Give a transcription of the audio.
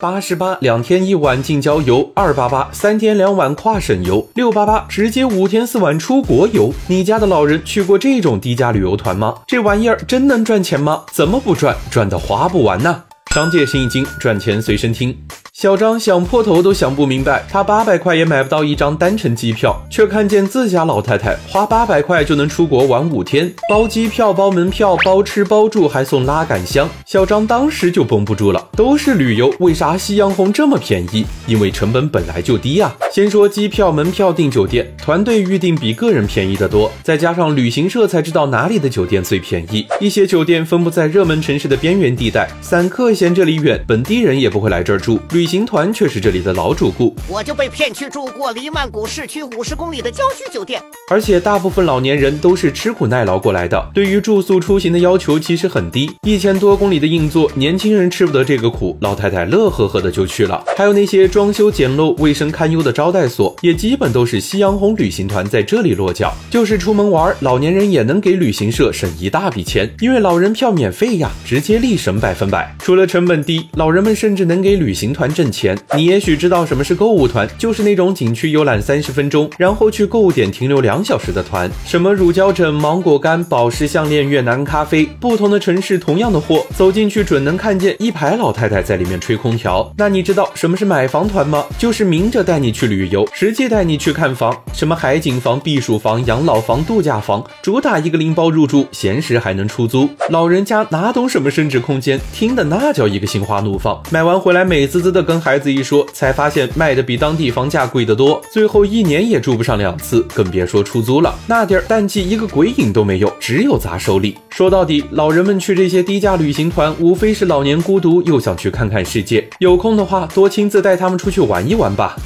八十八两天一晚近郊游，二八八三天两晚跨省游，六八八直接五天四晚出国游。你家的老人去过这种低价旅游团吗？这玩意儿真能赚钱吗？怎么不赚？赚的花不完呢？商界生意经，赚钱随身听。小张想破头都想不明白，他八百块也买不到一张单程机票，却看见自家老太太花八百块就能出国玩五天，包机票、包门票、包吃包住，还送拉杆箱。小张当时就绷不住了，都是旅游，为啥夕阳红这么便宜？因为成本本来就低呀。先说机票、门票、订酒店，团队预订比个人便宜得多，再加上旅行社才知道哪里的酒店最便宜。一些酒店分布在热门城市的边缘地带，散客嫌这里远，本地人也不会来这儿住。旅行团却是这里的老主顾，我就被骗去住过离曼谷市区五十公里的郊区酒店，而且大部分老年人都是吃苦耐劳过来的，对于住宿出行的要求其实很低，一千多公里的硬座，年轻人吃不得这个苦，老太太乐呵呵的就去了。还有那些装修简陋、卫生堪忧的招待所，也基本都是夕阳红旅行团在这里落脚。就是出门玩，老年人也能给旅行社省一大笔钱，因为老人票免费呀，直接立省百分百。除了成本低，老人们甚至能给旅行团挣钱。你也许知道什么是购物团，就是那种景区游览三十分钟，然后去购物点停留两小时的团。什么乳胶枕、芒果干、宝石项链、越南咖啡，不同的城市同样的货，走进去准能看见一排老太太在里面吹空调。那你知道什么是买房团吗？就是明着带你去旅游，实际带你去看房，什么海景房、避暑房、养老房、度假房，主打一个拎包入住，闲时还能出租。老人家哪懂什么升值空间，听的那叫一个心花怒放。买完回来美滋滋的跟孩子一说，才发现卖的比当地房价贵得多，最后一年也住不上两次，更别说出租了。那点儿淡季一个鬼影都没有，只有砸手里。说到底，老人们去这些低价旅行团，无非是老年孤独，又想去看看世界。有空的话，多亲自带他们出去玩一玩吧。